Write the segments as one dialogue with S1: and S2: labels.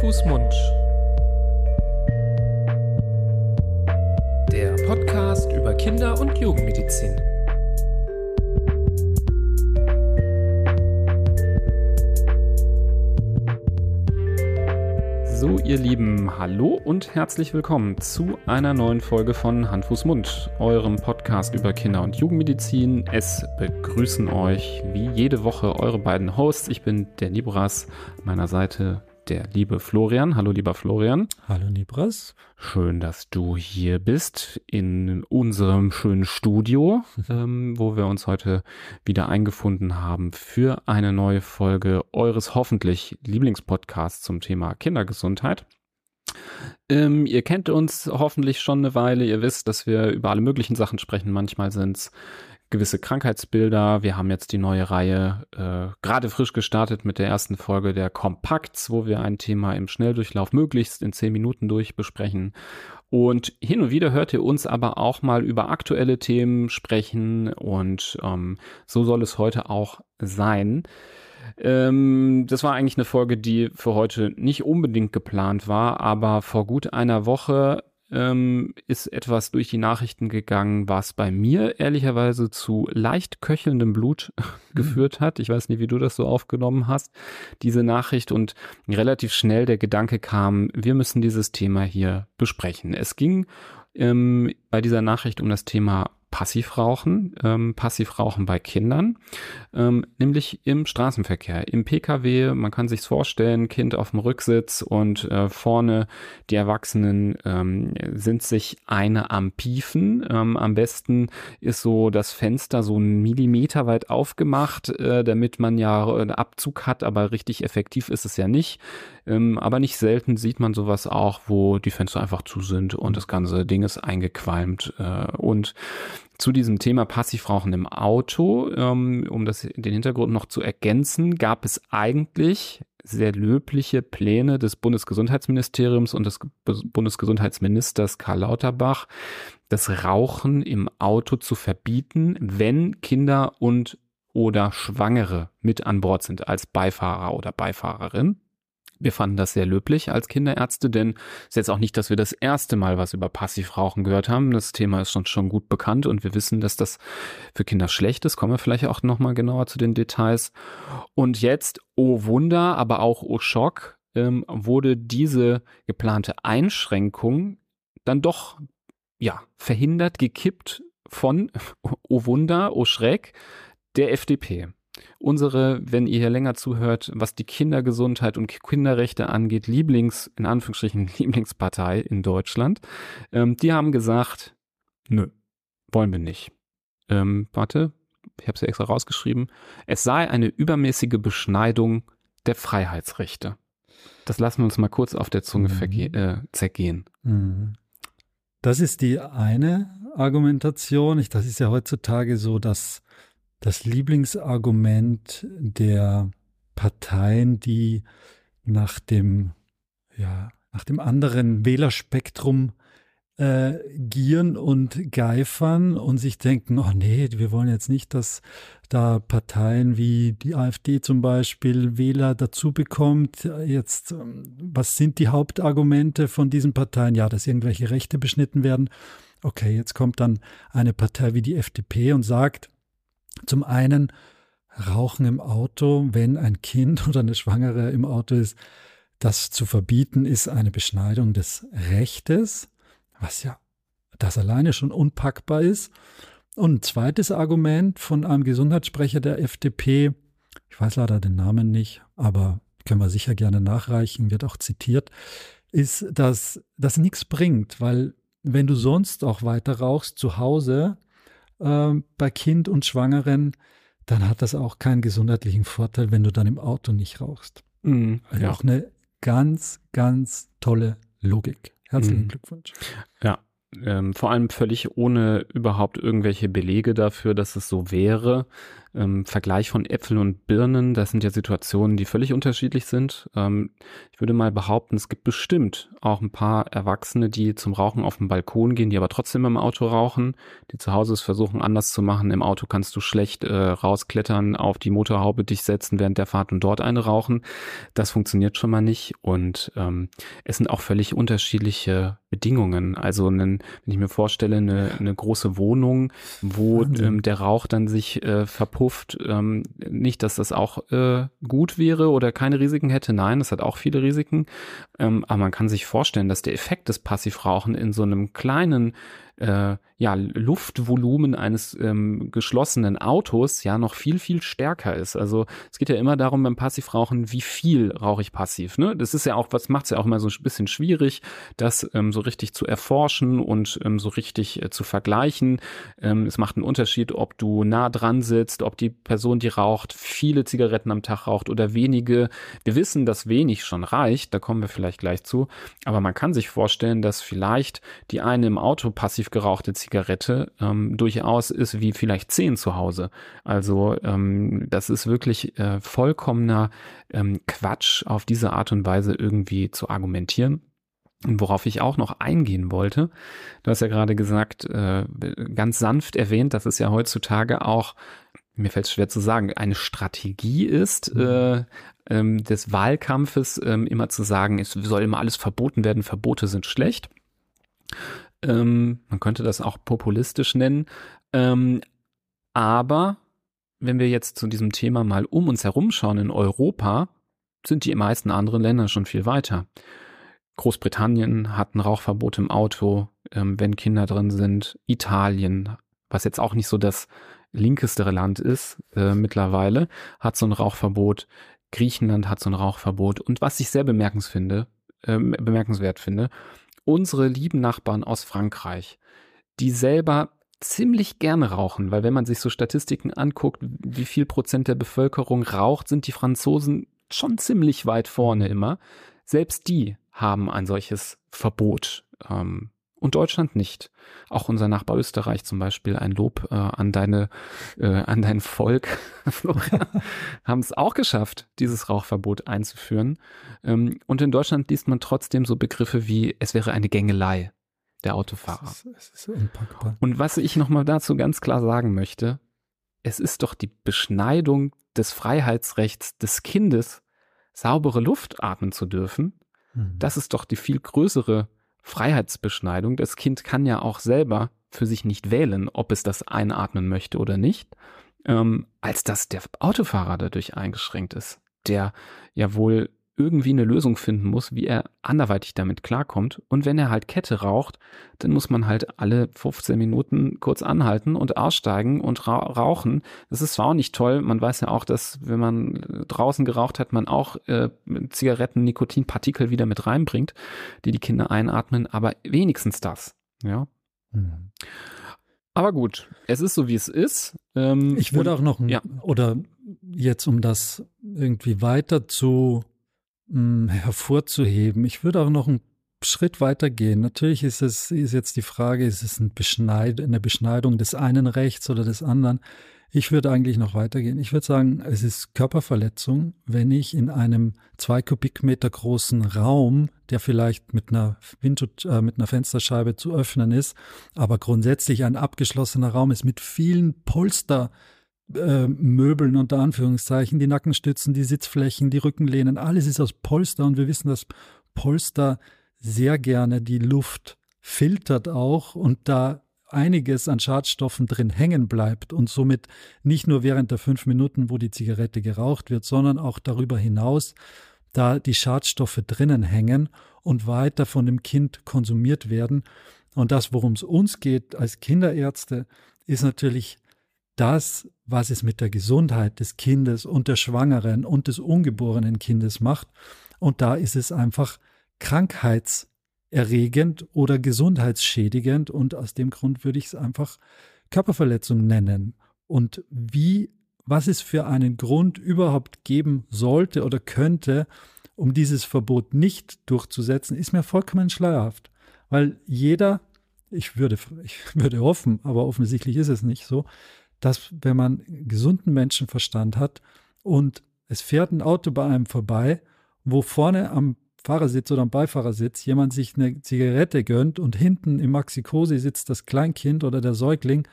S1: Fuß, Mund. Der Podcast über Kinder- und Jugendmedizin. So, ihr Lieben, hallo und herzlich willkommen zu einer neuen Folge von Hand, Fuß, Mund, eurem Podcast über Kinder- und Jugendmedizin. Es begrüßen euch wie jede Woche eure beiden Hosts. Ich bin der Nibras, meiner Seite der liebe Florian. Hallo, lieber Florian.
S2: Hallo, Nibras.
S1: Schön, dass du hier bist in unserem schönen Studio, ähm, wo wir uns heute wieder eingefunden haben für eine neue Folge eures hoffentlich Lieblingspodcasts zum Thema Kindergesundheit. Ähm, ihr kennt uns hoffentlich schon eine Weile. Ihr wisst, dass wir über alle möglichen Sachen sprechen. Manchmal sind es gewisse Krankheitsbilder. Wir haben jetzt die neue Reihe äh, gerade frisch gestartet mit der ersten Folge der Kompakts, wo wir ein Thema im Schnelldurchlauf möglichst in zehn Minuten durch besprechen. Und hin und wieder hört ihr uns aber auch mal über aktuelle Themen sprechen und ähm, so soll es heute auch sein. Ähm, das war eigentlich eine Folge, die für heute nicht unbedingt geplant war, aber vor gut einer Woche ähm, ist etwas durch die Nachrichten gegangen, was bei mir ehrlicherweise zu leicht köchelndem Blut geführt hat. Ich weiß nicht, wie du das so aufgenommen hast, diese Nachricht. Und relativ schnell der Gedanke kam, wir müssen dieses Thema hier besprechen. Es ging ähm, bei dieser Nachricht um das Thema Passivrauchen, ähm, Passivrauchen bei Kindern, ähm, nämlich im Straßenverkehr, im Pkw. Man kann sich's vorstellen, Kind auf dem Rücksitz und äh, vorne die Erwachsenen ähm, sind sich eine am Piefen. Ähm, am besten ist so das Fenster so einen Millimeter weit aufgemacht, äh, damit man ja einen Abzug hat, aber richtig effektiv ist es ja nicht. Ähm, aber nicht selten sieht man sowas auch, wo die Fenster einfach zu sind und das ganze Ding ist eingequalmt. Äh, und zu diesem Thema Passivrauchen im Auto, ähm, um das, den Hintergrund noch zu ergänzen, gab es eigentlich sehr löbliche Pläne des Bundesgesundheitsministeriums und des Bundesgesundheitsministers Karl Lauterbach, das Rauchen im Auto zu verbieten, wenn Kinder und oder Schwangere mit an Bord sind als Beifahrer oder Beifahrerin. Wir fanden das sehr löblich als Kinderärzte, denn es ist jetzt auch nicht, dass wir das erste Mal was über Passivrauchen gehört haben. Das Thema ist schon, schon gut bekannt und wir wissen, dass das für Kinder schlecht ist. Kommen wir vielleicht auch nochmal genauer zu den Details. Und jetzt, oh Wunder, aber auch oh Schock, ähm, wurde diese geplante Einschränkung dann doch, ja, verhindert, gekippt von, oh Wunder, oh Schreck, der FDP unsere, wenn ihr hier länger zuhört, was die Kindergesundheit und Kinderrechte angeht, Lieblings, in Anführungsstrichen Lieblingspartei in Deutschland, ähm, die haben gesagt, nö, wollen wir nicht. Ähm, warte, ich habe es ja extra rausgeschrieben. Es sei eine übermäßige Beschneidung der Freiheitsrechte. Das lassen wir uns mal kurz auf der Zunge mhm. äh, zergehen. Mhm.
S2: Das ist die eine Argumentation. Ich, das ist ja heutzutage so, dass das Lieblingsargument der Parteien, die nach dem, ja, nach dem anderen Wählerspektrum äh, gieren und geifern und sich denken, oh nee, wir wollen jetzt nicht, dass da Parteien wie die AfD zum Beispiel Wähler dazu bekommt. Jetzt, ähm, was sind die Hauptargumente von diesen Parteien? Ja, dass irgendwelche Rechte beschnitten werden. Okay, jetzt kommt dann eine Partei wie die FDP und sagt, zum einen Rauchen im Auto, wenn ein Kind oder eine Schwangere im Auto ist, das zu verbieten, ist eine Beschneidung des Rechtes, was ja das alleine schon unpackbar ist. Und ein zweites Argument von einem Gesundheitssprecher der FDP, ich weiß leider den Namen nicht, aber können wir sicher gerne nachreichen, wird auch zitiert, ist, dass das nichts bringt, weil wenn du sonst auch weiter rauchst zu Hause, äh, bei Kind und Schwangeren, dann hat das auch keinen gesundheitlichen Vorteil, wenn du dann im Auto nicht rauchst. Mhm, also ja. auch eine ganz, ganz tolle Logik. Herzlichen mhm. Glückwunsch.
S1: Ja, ähm, vor allem völlig ohne überhaupt irgendwelche Belege dafür, dass es so wäre. Ähm, Vergleich von Äpfeln und Birnen, das sind ja Situationen, die völlig unterschiedlich sind. Ähm, ich würde mal behaupten, es gibt bestimmt auch ein paar Erwachsene, die zum Rauchen auf den Balkon gehen, die aber trotzdem im Auto rauchen, die zu Hause es versuchen anders zu machen. Im Auto kannst du schlecht äh, rausklettern, auf die Motorhaube dich setzen während der Fahrt und dort eine rauchen. Das funktioniert schon mal nicht und ähm, es sind auch völlig unterschiedliche Bedingungen. Also einen, wenn ich mir vorstelle, eine, eine große Wohnung, wo ähm, der Rauch dann sich äh, verpufft, ähm, nicht, dass das auch äh, gut wäre oder keine Risiken hätte. Nein, es hat auch viele Risiken. Ähm, aber man kann sich vorstellen, dass der Effekt des Passivrauchen in so einem kleinen äh, ja, Luftvolumen eines ähm, geschlossenen Autos ja noch viel, viel stärker ist. Also es geht ja immer darum beim Passivrauchen, wie viel rauche ich passiv. Ne? Das ist ja auch, was macht es ja auch immer so ein bisschen schwierig, das ähm, so richtig zu erforschen und ähm, so richtig äh, zu vergleichen. Ähm, es macht einen Unterschied, ob du nah dran sitzt, ob die Person, die raucht, viele Zigaretten am Tag raucht oder wenige. Wir wissen, dass wenig schon reicht, da kommen wir vielleicht gleich zu. Aber man kann sich vorstellen, dass vielleicht die eine im Auto passiv gerauchte Zigarette ähm, durchaus ist wie vielleicht zehn zu Hause. Also ähm, das ist wirklich äh, vollkommener ähm, Quatsch, auf diese Art und Weise irgendwie zu argumentieren. Und worauf ich auch noch eingehen wollte, du hast ja gerade gesagt, äh, ganz sanft erwähnt, dass es ja heutzutage auch, mir fällt es schwer zu sagen, eine Strategie ist, mhm. äh, ähm, des Wahlkampfes ähm, immer zu sagen, es soll immer alles verboten werden, Verbote sind schlecht. Ähm, man könnte das auch populistisch nennen. Ähm, aber wenn wir jetzt zu diesem Thema mal um uns herumschauen in Europa, sind die meisten anderen Länder schon viel weiter. Großbritannien hat ein Rauchverbot im Auto, ähm, wenn Kinder drin sind. Italien, was jetzt auch nicht so das linkestere Land ist äh, mittlerweile, hat so ein Rauchverbot. Griechenland hat so ein Rauchverbot. Und was ich sehr äh, bemerkenswert finde, unsere lieben Nachbarn aus Frankreich, die selber ziemlich gerne rauchen, weil wenn man sich so Statistiken anguckt, wie viel Prozent der Bevölkerung raucht, sind die Franzosen schon ziemlich weit vorne immer. Selbst die haben ein solches Verbot. Ähm, und Deutschland nicht. Auch unser Nachbar Österreich zum Beispiel, ein Lob äh, an deine, äh, an dein Volk, Florian, haben es auch geschafft, dieses Rauchverbot einzuführen. Ähm, und in Deutschland liest man trotzdem so Begriffe wie, es wäre eine Gängelei der Autofahrer. Es ist, es ist unpackbar. Und was ich nochmal dazu ganz klar sagen möchte, es ist doch die Beschneidung des Freiheitsrechts des Kindes, saubere Luft atmen zu dürfen. Mhm. Das ist doch die viel größere Freiheitsbeschneidung. Das Kind kann ja auch selber für sich nicht wählen, ob es das einatmen möchte oder nicht, ähm, als dass der Autofahrer dadurch eingeschränkt ist, der ja wohl irgendwie eine Lösung finden muss, wie er anderweitig damit klarkommt. Und wenn er halt Kette raucht, dann muss man halt alle 15 Minuten kurz anhalten und aussteigen und ra rauchen. Das ist zwar auch nicht toll. Man weiß ja auch, dass wenn man draußen geraucht hat, man auch äh, Zigaretten, Nikotinpartikel wieder mit reinbringt, die die Kinder einatmen. Aber wenigstens das, ja. Mhm. Aber gut, es ist so, wie es ist.
S2: Ähm, ich würde auch noch, ja. oder jetzt um das irgendwie weiter zu mh, hervorzuheben. Ich würde auch noch einen Schritt weiter gehen. Natürlich ist es ist jetzt die Frage, ist es ein Beschneid, eine Beschneidung des einen Rechts oder des anderen? Ich würde eigentlich noch weitergehen. Ich würde sagen, es ist Körperverletzung, wenn ich in einem zwei Kubikmeter großen Raum, der vielleicht mit einer, Wind äh, mit einer Fensterscheibe zu öffnen ist, aber grundsätzlich ein abgeschlossener Raum ist mit vielen Polster, äh, Möbeln unter Anführungszeichen, die Nackenstützen, die Sitzflächen, die Rückenlehnen, alles ist aus Polster und wir wissen, dass Polster sehr gerne die Luft filtert auch und da einiges an Schadstoffen drin hängen bleibt und somit nicht nur während der fünf Minuten, wo die Zigarette geraucht wird, sondern auch darüber hinaus, da die Schadstoffe drinnen hängen und weiter von dem Kind konsumiert werden. Und das, worum es uns geht als Kinderärzte, ist natürlich das, was es mit der Gesundheit des Kindes und der Schwangeren und des ungeborenen Kindes macht. Und da ist es einfach krankheitserregend oder gesundheitsschädigend. Und aus dem Grund würde ich es einfach Körperverletzung nennen. Und wie, was es für einen Grund überhaupt geben sollte oder könnte, um dieses Verbot nicht durchzusetzen, ist mir vollkommen schleierhaft. Weil jeder, ich würde, ich würde hoffen, aber offensichtlich ist es nicht so, dass wenn man gesunden Menschenverstand hat und es fährt ein Auto bei einem vorbei, wo vorne am Fahrersitz oder am Beifahrersitz jemand sich eine Zigarette gönnt und hinten im Maxikosi sitzt das Kleinkind oder der Säugling,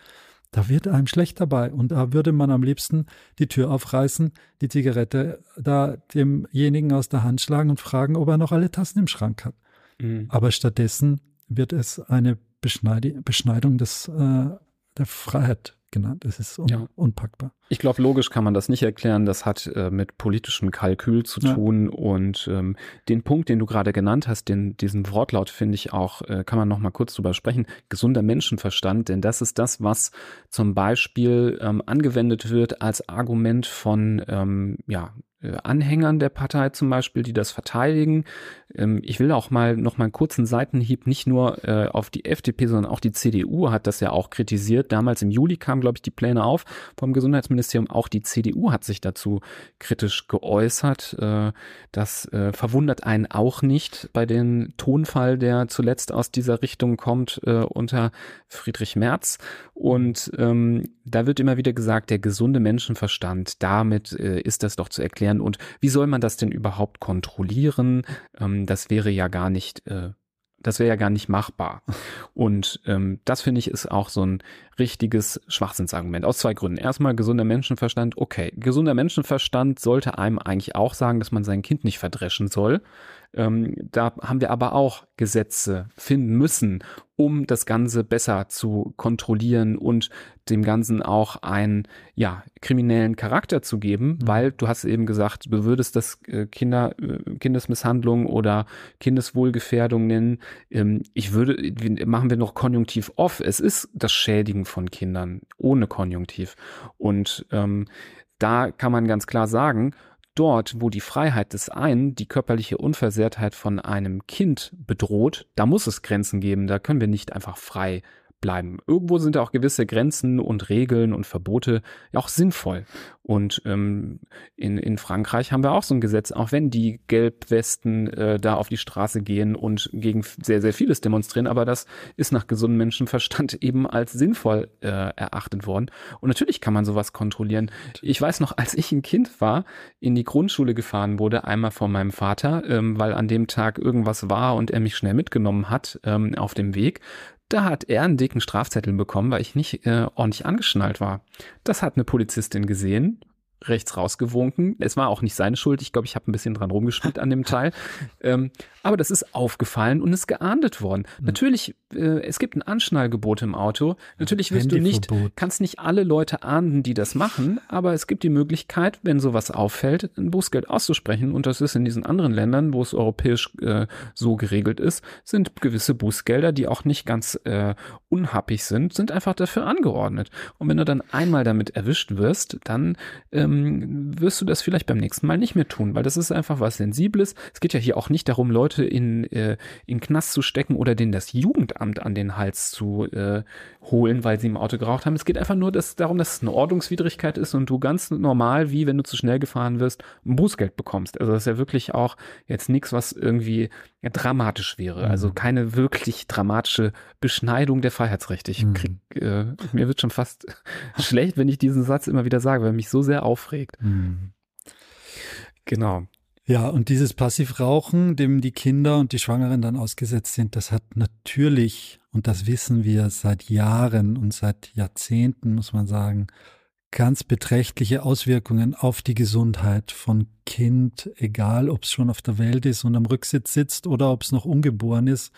S2: da wird einem schlecht dabei. Und da würde man am liebsten die Tür aufreißen, die Zigarette da demjenigen aus der Hand schlagen und fragen, ob er noch alle Tassen im Schrank hat. Mhm. Aber stattdessen wird es eine Beschneidung des, äh, der Freiheit genannt. Es ist un ja. unpackbar.
S1: Ich glaube, logisch kann man das nicht erklären. Das hat äh, mit politischem Kalkül zu ja. tun. Und ähm, den Punkt, den du gerade genannt hast, den, diesen Wortlaut finde ich auch, äh, kann man noch mal kurz drüber sprechen. Gesunder Menschenverstand, denn das ist das, was zum Beispiel ähm, angewendet wird als Argument von ähm, ja, Anhängern der Partei zum Beispiel, die das verteidigen. Ähm, ich will auch mal noch mal einen kurzen Seitenhieb nicht nur äh, auf die FDP, sondern auch die CDU hat das ja auch kritisiert. Damals im Juli kamen, glaube ich, die Pläne auf vom Gesundheitsministerium. Auch die CDU hat sich dazu kritisch geäußert. Äh, das verwundert einen auch nicht bei dem Tonfall, der zuletzt aus dieser Richtung kommt unter Friedrich Merz. Und ähm, da wird immer wieder gesagt, der gesunde Menschenverstand, damit ist das doch zu erklären erklären. Und wie soll man das denn überhaupt kontrollieren? Ähm, das wäre ja gar nicht, äh, das wäre ja gar nicht machbar. Und ähm, das finde ich ist auch so ein richtiges Schwachsinnsargument aus zwei Gründen. Erstmal gesunder Menschenverstand. Okay, gesunder Menschenverstand sollte einem eigentlich auch sagen, dass man sein Kind nicht verdreschen soll. Ähm, da haben wir aber auch Gesetze finden müssen, um das Ganze besser zu kontrollieren und dem Ganzen auch einen ja, kriminellen Charakter zu geben, mhm. weil du hast eben gesagt, du würdest das äh, Kinder, äh, Kindesmisshandlung oder Kindeswohlgefährdung nennen. Ähm, ich würde, machen wir noch Konjunktiv off. Es ist das Schädigen von Kindern ohne Konjunktiv. Und ähm, da kann man ganz klar sagen, dort, wo die Freiheit des einen die körperliche Unversehrtheit von einem Kind bedroht, da muss es Grenzen geben. Da können wir nicht einfach frei bleiben. Irgendwo sind auch gewisse Grenzen und Regeln und Verbote auch sinnvoll. Und ähm, in, in Frankreich haben wir auch so ein Gesetz, auch wenn die Gelbwesten äh, da auf die Straße gehen und gegen sehr, sehr vieles demonstrieren, aber das ist nach gesundem Menschenverstand eben als sinnvoll äh, erachtet worden. Und natürlich kann man sowas kontrollieren. Ich weiß noch, als ich ein Kind war, in die Grundschule gefahren wurde, einmal von meinem Vater, ähm, weil an dem Tag irgendwas war und er mich schnell mitgenommen hat ähm, auf dem Weg, da hat er einen dicken Strafzettel bekommen, weil ich nicht äh, ordentlich angeschnallt war. Das hat eine Polizistin gesehen rechts rausgewunken. Es war auch nicht seine Schuld. Ich glaube, ich habe ein bisschen dran rumgespielt an dem Teil. Ähm, aber das ist aufgefallen und ist geahndet worden. Mhm. Natürlich, äh, es gibt ein Anschnallgebot im Auto. Natürlich wirst du nicht, kannst nicht alle Leute ahnden, die das machen, aber es gibt die Möglichkeit, wenn sowas auffällt, ein Bußgeld auszusprechen. Und das ist in diesen anderen Ländern, wo es europäisch äh, so geregelt ist, sind gewisse Bußgelder, die auch nicht ganz äh, unhappig sind, sind einfach dafür angeordnet. Und wenn du dann einmal damit erwischt wirst, dann äh, ähm, wirst du das vielleicht beim nächsten Mal nicht mehr tun, weil das ist einfach was Sensibles. Es geht ja hier auch nicht darum, Leute in, äh, in Knast zu stecken oder denen das Jugendamt an den Hals zu äh, holen, weil sie im Auto geraucht haben. Es geht einfach nur dass, darum, dass es eine Ordnungswidrigkeit ist und du ganz normal, wie wenn du zu schnell gefahren wirst, ein Bußgeld bekommst. Also das ist ja wirklich auch jetzt nichts, was irgendwie ja, dramatisch wäre. Mhm. Also keine wirklich dramatische Beschneidung der Freiheitsrechte. Ich krieg, mhm. äh, mir wird schon fast schlecht, wenn ich diesen Satz immer wieder sage, weil mich so sehr aufregt. Mhm. Genau.
S2: Ja, und dieses Passivrauchen, dem die Kinder und die Schwangeren dann ausgesetzt sind, das hat natürlich, und das wissen wir seit Jahren und seit Jahrzehnten, muss man sagen, ganz beträchtliche Auswirkungen auf die Gesundheit von Kind, egal ob es schon auf der Welt ist und am Rücksitz sitzt oder ob es noch ungeboren ist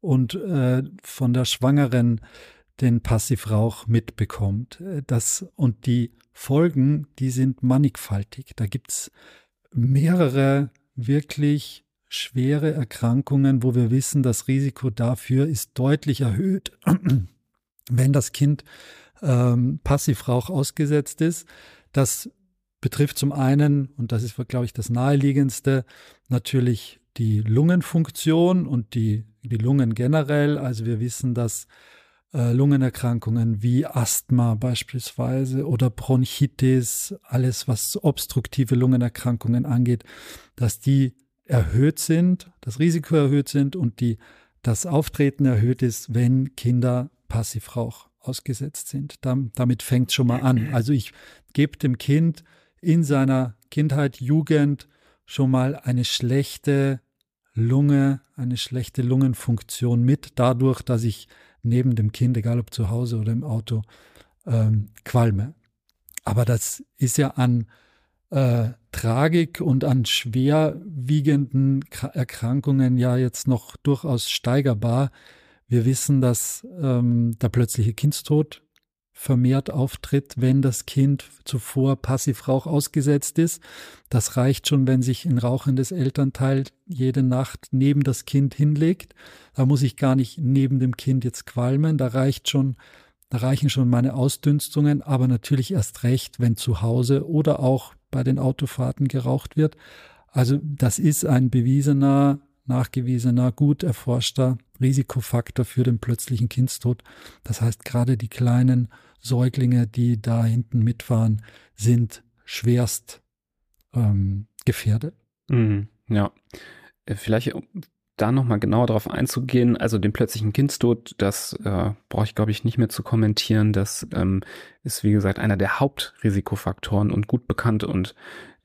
S2: und äh, von der Schwangeren den Passivrauch mitbekommt. Äh, das, und die Folgen, die sind mannigfaltig. Da gibt's mehrere wirklich schwere Erkrankungen, wo wir wissen, das Risiko dafür ist deutlich erhöht, wenn das Kind ähm, Passivrauch ausgesetzt ist. Das betrifft zum einen, und das ist, glaube ich, das naheliegendste, natürlich die Lungenfunktion und die, die Lungen generell. Also wir wissen, dass äh, Lungenerkrankungen wie Asthma beispielsweise oder Bronchitis, alles was obstruktive Lungenerkrankungen angeht, dass die erhöht sind, das Risiko erhöht sind und die, das Auftreten erhöht ist, wenn Kinder Passivrauch ausgesetzt sind. damit fängt es schon mal an. Also ich gebe dem Kind in seiner Kindheit, Jugend schon mal eine schlechte Lunge, eine schlechte Lungenfunktion mit, dadurch, dass ich neben dem Kind, egal ob zu Hause oder im Auto, ähm, qualme. Aber das ist ja an äh, Tragik und an schwerwiegenden Erkrankungen ja jetzt noch durchaus steigerbar. Wir wissen, dass ähm, der plötzliche Kindstod vermehrt auftritt, wenn das Kind zuvor Passivrauch ausgesetzt ist. Das reicht schon, wenn sich ein rauchendes Elternteil jede Nacht neben das Kind hinlegt. Da muss ich gar nicht neben dem Kind jetzt qualmen. Da reicht schon, da reichen schon meine Ausdünstungen, aber natürlich erst recht, wenn zu Hause oder auch bei den Autofahrten geraucht wird. Also das ist ein bewiesener, nachgewiesener, gut erforschter Risikofaktor für den plötzlichen Kindstod. Das heißt, gerade die kleinen Säuglinge, die da hinten mitfahren, sind schwerst ähm, gefährdet.
S1: Mhm, ja, äh, vielleicht da nochmal genauer darauf einzugehen, also den plötzlichen Kindstod, das äh, brauche ich, glaube ich, nicht mehr zu kommentieren. Das ähm, ist, wie gesagt, einer der Hauptrisikofaktoren und gut bekannt. Und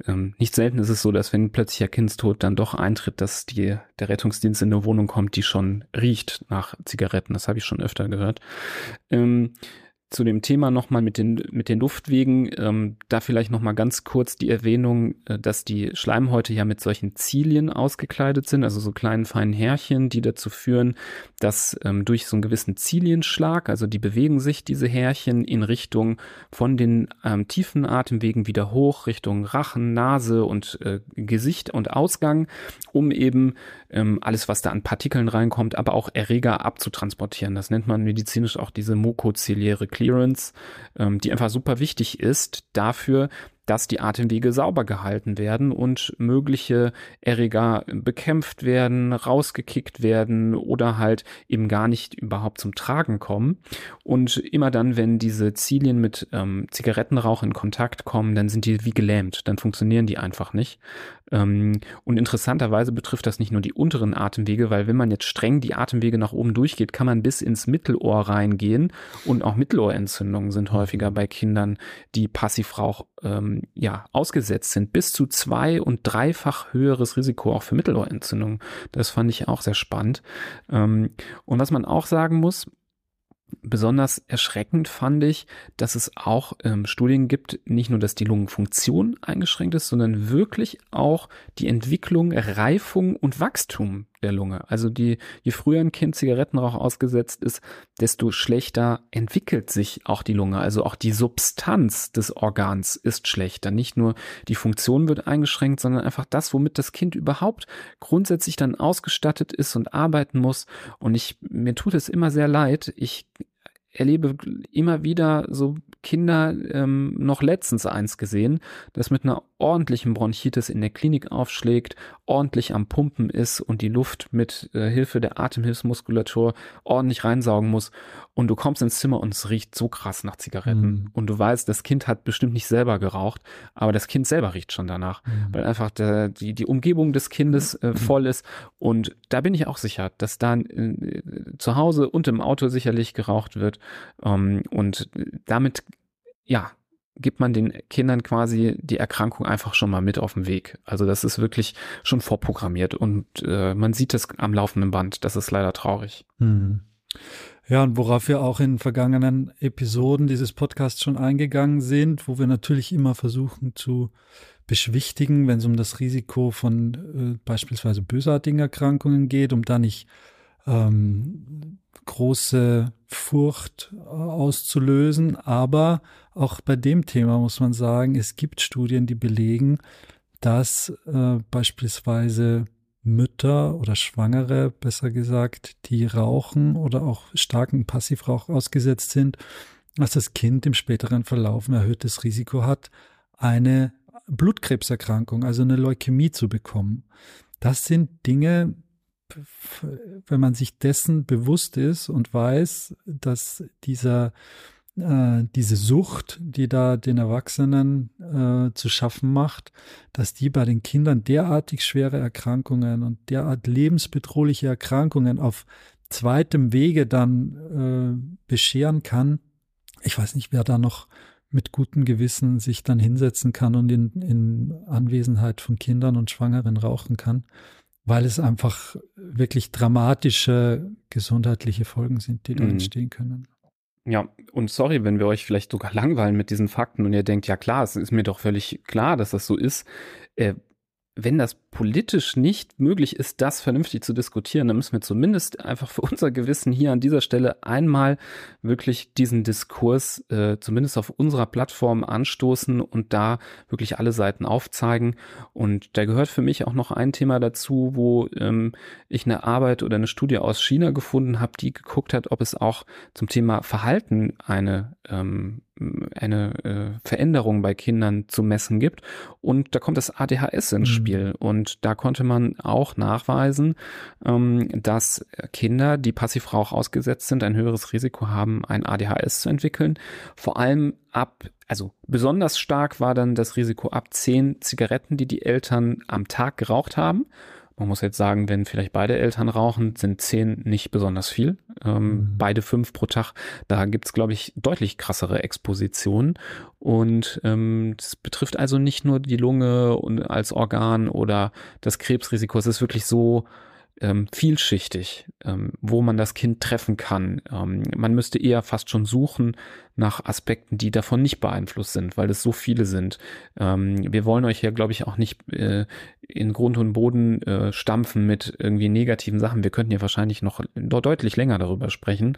S1: ähm, nicht selten ist es so, dass wenn plötzlicher Kindstod dann doch eintritt, dass die, der Rettungsdienst in eine Wohnung kommt, die schon riecht nach Zigaretten. Das habe ich schon öfter gehört. Ähm, zu dem Thema nochmal mit den, mit den Luftwegen, ähm, da vielleicht nochmal ganz kurz die Erwähnung, äh, dass die Schleimhäute ja mit solchen Zilien ausgekleidet sind, also so kleinen feinen Härchen, die dazu führen, dass ähm, durch so einen gewissen Zilienschlag, also die bewegen sich diese Härchen in Richtung von den ähm, tiefen Atemwegen wieder hoch, Richtung Rachen, Nase und äh, Gesicht und Ausgang, um eben ähm, alles, was da an Partikeln reinkommt, aber auch Erreger abzutransportieren. Das nennt man medizinisch auch diese mukoziliäre Clearance, ähm, die einfach super wichtig ist dafür, dass die Atemwege sauber gehalten werden und mögliche Erreger bekämpft werden, rausgekickt werden oder halt eben gar nicht überhaupt zum Tragen kommen. Und immer dann, wenn diese Zilien mit ähm, Zigarettenrauch in Kontakt kommen, dann sind die wie gelähmt, dann funktionieren die einfach nicht. Ähm, und interessanterweise betrifft das nicht nur die unteren Atemwege, weil wenn man jetzt streng die Atemwege nach oben durchgeht, kann man bis ins Mittelohr reingehen und auch Mittelohrentzündungen sind häufiger bei Kindern, die Passivrauch ähm, ja ausgesetzt sind. Bis zu zwei- und dreifach höheres Risiko auch für Mittelohrentzündungen. Das fand ich auch sehr spannend. Ähm, und was man auch sagen muss, Besonders erschreckend fand ich, dass es auch ähm, Studien gibt, nicht nur, dass die Lungenfunktion eingeschränkt ist, sondern wirklich auch die Entwicklung, Reifung und Wachstum der Lunge. Also die, je früher ein Kind Zigarettenrauch ausgesetzt ist, desto schlechter entwickelt sich auch die Lunge. Also auch die Substanz des Organs ist schlechter. Nicht nur die Funktion wird eingeschränkt, sondern einfach das, womit das Kind überhaupt grundsätzlich dann ausgestattet ist und arbeiten muss. Und ich, mir tut es immer sehr leid. Ich erlebe immer wieder so Kinder, ähm, noch letztens eins gesehen, das mit einer ordentlichen Bronchitis in der Klinik aufschlägt, ordentlich am Pumpen ist und die Luft mit äh, Hilfe der Atemhilfsmuskulatur ordentlich reinsaugen muss. Und du kommst ins Zimmer und es riecht so krass nach Zigaretten. Mhm. Und du weißt, das Kind hat bestimmt nicht selber geraucht, aber das Kind selber riecht schon danach, mhm. weil einfach der, die, die Umgebung des Kindes äh, mhm. voll ist. Und da bin ich auch sicher, dass da äh, zu Hause und im Auto sicherlich geraucht wird. Ähm, und damit, ja, gibt man den Kindern quasi die Erkrankung einfach schon mal mit auf den Weg. Also das ist wirklich schon vorprogrammiert und äh, man sieht es am laufenden Band. Das ist leider traurig.
S2: Hm. Ja, und worauf wir auch in vergangenen Episoden dieses Podcasts schon eingegangen sind, wo wir natürlich immer versuchen zu beschwichtigen, wenn es um das Risiko von äh, beispielsweise bösartigen Erkrankungen geht, um da nicht ähm, große Furcht äh, auszulösen. Aber auch bei dem Thema muss man sagen, es gibt Studien, die belegen, dass äh, beispielsweise Mütter oder Schwangere, besser gesagt, die rauchen oder auch starken Passivrauch ausgesetzt sind, dass das Kind im späteren Verlauf ein erhöhtes Risiko hat, eine Blutkrebserkrankung, also eine Leukämie zu bekommen. Das sind Dinge, wenn man sich dessen bewusst ist und weiß, dass dieser, äh, diese Sucht, die da den Erwachsenen äh, zu schaffen macht, dass die bei den Kindern derartig schwere Erkrankungen und derart lebensbedrohliche Erkrankungen auf zweitem Wege dann äh, bescheren kann, ich weiß nicht, wer da noch mit gutem Gewissen sich dann hinsetzen kann und in, in Anwesenheit von Kindern und Schwangeren rauchen kann, weil es einfach wirklich dramatische gesundheitliche Folgen sind, die da mhm. entstehen können.
S1: Ja, und sorry, wenn wir euch vielleicht sogar langweilen mit diesen Fakten und ihr denkt, ja klar, es ist mir doch völlig klar, dass das so ist. Äh, wenn das politisch nicht möglich ist, das vernünftig zu diskutieren, dann müssen wir zumindest einfach für unser Gewissen hier an dieser Stelle einmal wirklich diesen Diskurs äh, zumindest auf unserer Plattform anstoßen und da wirklich alle Seiten aufzeigen. Und da gehört für mich auch noch ein Thema dazu, wo ähm, ich eine Arbeit oder eine Studie aus China gefunden habe, die geguckt hat, ob es auch zum Thema Verhalten eine ähm, eine äh, Veränderung bei Kindern zu messen gibt. Und da kommt das ADHS ins mhm. Spiel. Und da konnte man auch nachweisen, ähm, dass Kinder, die Passivrauch ausgesetzt sind, ein höheres Risiko haben, ein ADHS zu entwickeln. Vor allem ab, also besonders stark war dann das Risiko ab zehn Zigaretten, die die Eltern am Tag geraucht haben. Man muss jetzt sagen, wenn vielleicht beide Eltern rauchen, sind zehn nicht besonders viel. Ähm, mhm. Beide fünf pro Tag. Da gibt's glaube ich, deutlich krassere Expositionen. Und ähm, das betrifft also nicht nur die Lunge und als Organ oder das Krebsrisiko. Es ist wirklich so ähm, vielschichtig, ähm, wo man das Kind treffen kann. Ähm, man müsste eher fast schon suchen nach Aspekten, die davon nicht beeinflusst sind, weil es so viele sind. Ähm, wir wollen euch ja, glaube ich, auch nicht äh, in Grund und Boden äh, stampfen mit irgendwie negativen Sachen. Wir könnten ja wahrscheinlich noch deutlich länger darüber sprechen.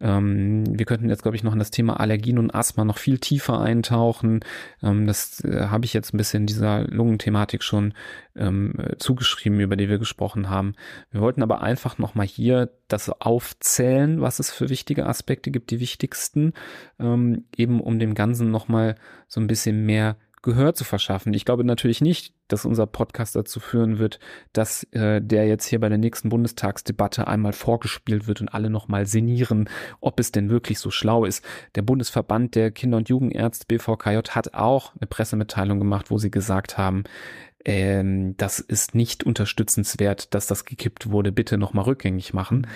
S1: Ähm, wir könnten jetzt, glaube ich, noch in das Thema Allergien und Asthma noch viel tiefer eintauchen. Ähm, das äh, habe ich jetzt ein bisschen dieser Lungenthematik schon ähm, zugeschrieben, über die wir gesprochen haben. Wir wollten aber einfach nochmal hier das aufzählen, was es für wichtige Aspekte gibt, die wichtigsten, ähm, eben um dem Ganzen nochmal so ein bisschen mehr Gehör zu verschaffen. Ich glaube natürlich nicht, dass unser Podcast dazu führen wird, dass äh, der jetzt hier bei der nächsten Bundestagsdebatte einmal vorgespielt wird und alle nochmal sinnieren, ob es denn wirklich so schlau ist. Der Bundesverband der Kinder- und Jugendärzte BVKJ hat auch eine Pressemitteilung gemacht, wo sie gesagt haben, ähm, das ist nicht unterstützenswert, dass das gekippt wurde, bitte nochmal rückgängig machen.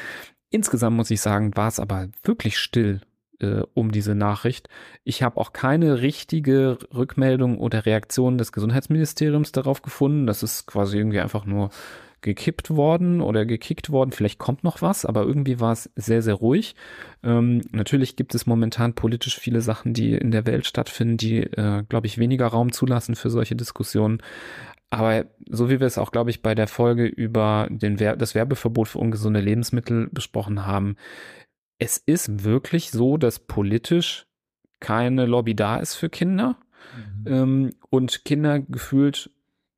S1: Insgesamt muss ich sagen, war es aber wirklich still äh, um diese Nachricht. Ich habe auch keine richtige Rückmeldung oder Reaktion des Gesundheitsministeriums darauf gefunden. Das ist quasi irgendwie einfach nur gekippt worden oder gekickt worden. Vielleicht kommt noch was, aber irgendwie war es sehr, sehr ruhig. Ähm, natürlich gibt es momentan politisch viele Sachen, die in der Welt stattfinden, die, äh, glaube ich, weniger Raum zulassen für solche Diskussionen. Aber so wie wir es auch, glaube ich, bei der Folge über den Wer das Werbeverbot für ungesunde Lebensmittel besprochen haben, es ist wirklich so, dass politisch keine Lobby da ist für Kinder mhm. ähm, und Kinder gefühlt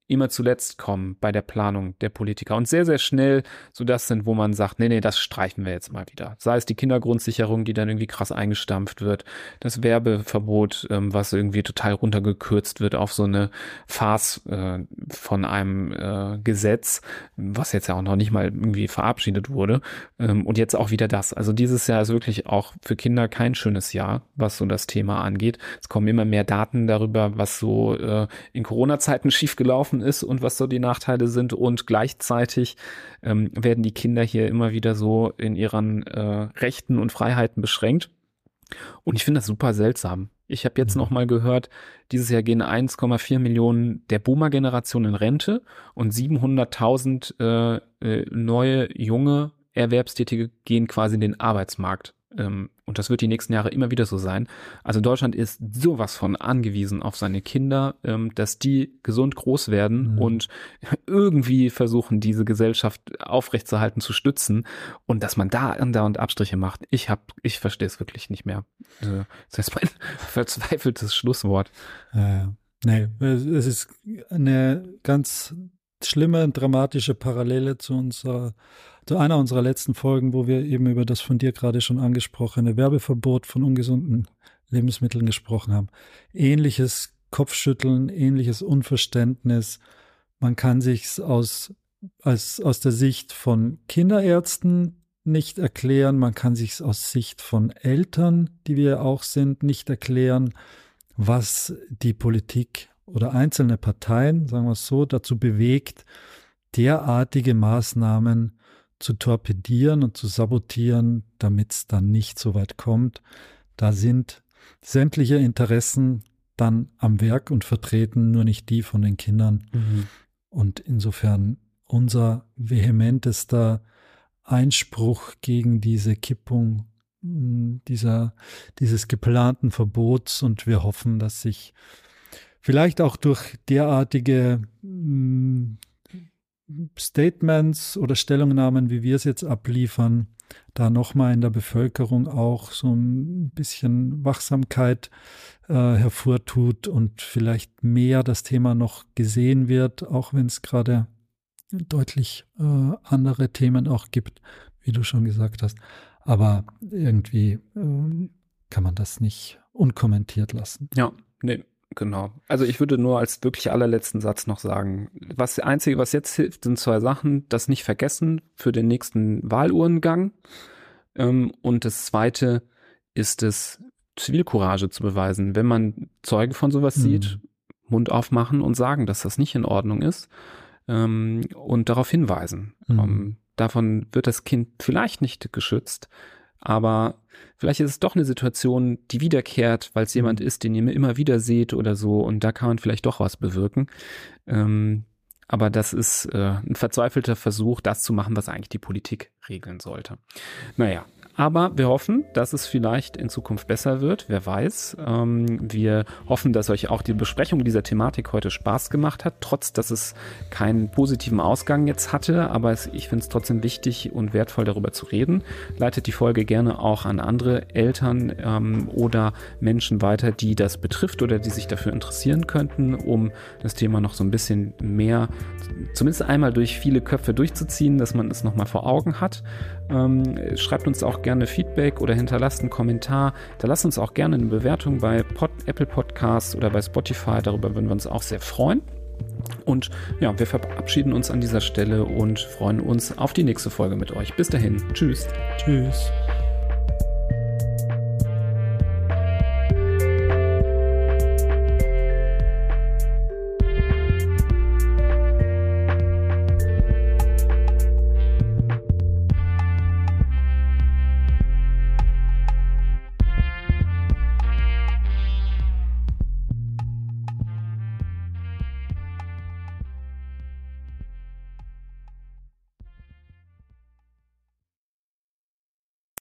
S1: immer zuletzt kommen bei der Planung der Politiker und sehr, sehr schnell so das sind, wo man sagt, nee, nee, das streichen wir jetzt mal wieder. Sei es die Kindergrundsicherung, die dann irgendwie krass eingestampft wird, das Werbeverbot, ähm, was irgendwie total runtergekürzt wird auf so eine Farce äh, von einem äh, Gesetz, was jetzt ja auch noch nicht mal irgendwie verabschiedet wurde. Ähm, und jetzt auch wieder das. Also dieses Jahr ist wirklich auch für Kinder kein schönes Jahr, was so das Thema angeht. Es kommen immer mehr Daten darüber, was so äh, in Corona-Zeiten schiefgelaufen gelaufen ist und was so die Nachteile sind. Und gleichzeitig ähm, werden die Kinder hier immer wieder so in ihren äh, Rechten und Freiheiten beschränkt. Und ich finde das super seltsam. Ich habe jetzt mhm. noch mal gehört, dieses Jahr gehen 1,4 Millionen der Boomer-Generation in Rente und 700.000 äh, äh, neue junge Erwerbstätige gehen quasi in den Arbeitsmarkt. Ähm, und das wird die nächsten Jahre immer wieder so sein. Also Deutschland ist sowas von angewiesen auf seine Kinder, ähm, dass die gesund groß werden mhm. und irgendwie versuchen, diese Gesellschaft aufrechtzuerhalten, zu stützen. Und dass man da andauernd Abstriche macht, ich hab, ich verstehe es wirklich nicht mehr. Also, das ist mein verzweifeltes Schlusswort.
S2: Äh, nee, es ist eine ganz schlimme, dramatische Parallele zu unserer zu einer unserer letzten Folgen, wo wir eben über das von dir gerade schon angesprochene Werbeverbot von ungesunden Lebensmitteln gesprochen haben. Ähnliches Kopfschütteln, ähnliches Unverständnis. Man kann sich aus, als, aus der Sicht von Kinderärzten nicht erklären, man kann sich aus Sicht von Eltern, die wir auch sind, nicht erklären, was die Politik oder einzelne Parteien, sagen wir es so, dazu bewegt, derartige Maßnahmen zu torpedieren und zu sabotieren, damit es dann nicht so weit kommt. Da sind sämtliche Interessen dann am Werk und vertreten, nur nicht die von den Kindern. Mhm. Und insofern unser vehementester Einspruch gegen diese Kippung dieser, dieses geplanten Verbots und wir hoffen, dass sich vielleicht auch durch derartige hm, Statements oder Stellungnahmen, wie wir es jetzt abliefern, da nochmal in der Bevölkerung auch so ein bisschen Wachsamkeit äh, hervortut und vielleicht mehr das Thema noch gesehen wird, auch wenn es gerade deutlich äh, andere Themen auch gibt, wie du schon gesagt hast. Aber irgendwie äh, kann man das nicht unkommentiert lassen.
S1: Ja, nee, genau. Also ich würde nur als wirklich allerletzten Satz noch sagen, was einzige, was jetzt hilft, sind zwei Sachen. Das nicht vergessen für den nächsten Wahlurnengang. Ähm, und das zweite ist es, Zivilcourage zu beweisen. Wenn man Zeuge von sowas mhm. sieht, Mund aufmachen und sagen, dass das nicht in Ordnung ist ähm, und darauf hinweisen. Mhm. Ähm, davon wird das Kind vielleicht nicht geschützt, aber vielleicht ist es doch eine Situation, die wiederkehrt, weil es mhm. jemand ist, den ihr immer wieder seht oder so und da kann man vielleicht doch was bewirken. Ähm, aber das ist äh, ein verzweifelter Versuch, das zu machen, was eigentlich die Politik regeln sollte. Naja, aber wir hoffen, dass es vielleicht in Zukunft besser wird. Wer weiß. Ähm, wir hoffen, dass euch auch die Besprechung dieser Thematik heute Spaß gemacht hat, trotz dass es keinen positiven Ausgang jetzt hatte. Aber es, ich finde es trotzdem wichtig und wertvoll, darüber zu reden. Leitet die Folge gerne auch an andere Eltern ähm, oder Menschen weiter, die das betrifft oder die sich dafür interessieren könnten, um das Thema noch so ein bisschen mehr, zumindest einmal durch viele Köpfe durchzuziehen, dass man es nochmal vor Augen hat. Ähm, schreibt uns auch gerne Feedback oder hinterlasst einen Kommentar. Da lasst uns auch gerne eine Bewertung bei Pod, Apple Podcasts oder bei Spotify. Darüber würden wir uns auch sehr freuen. Und ja, wir verabschieden uns an dieser Stelle und freuen uns auf die nächste Folge mit euch. Bis dahin. Tschüss.
S2: Tschüss.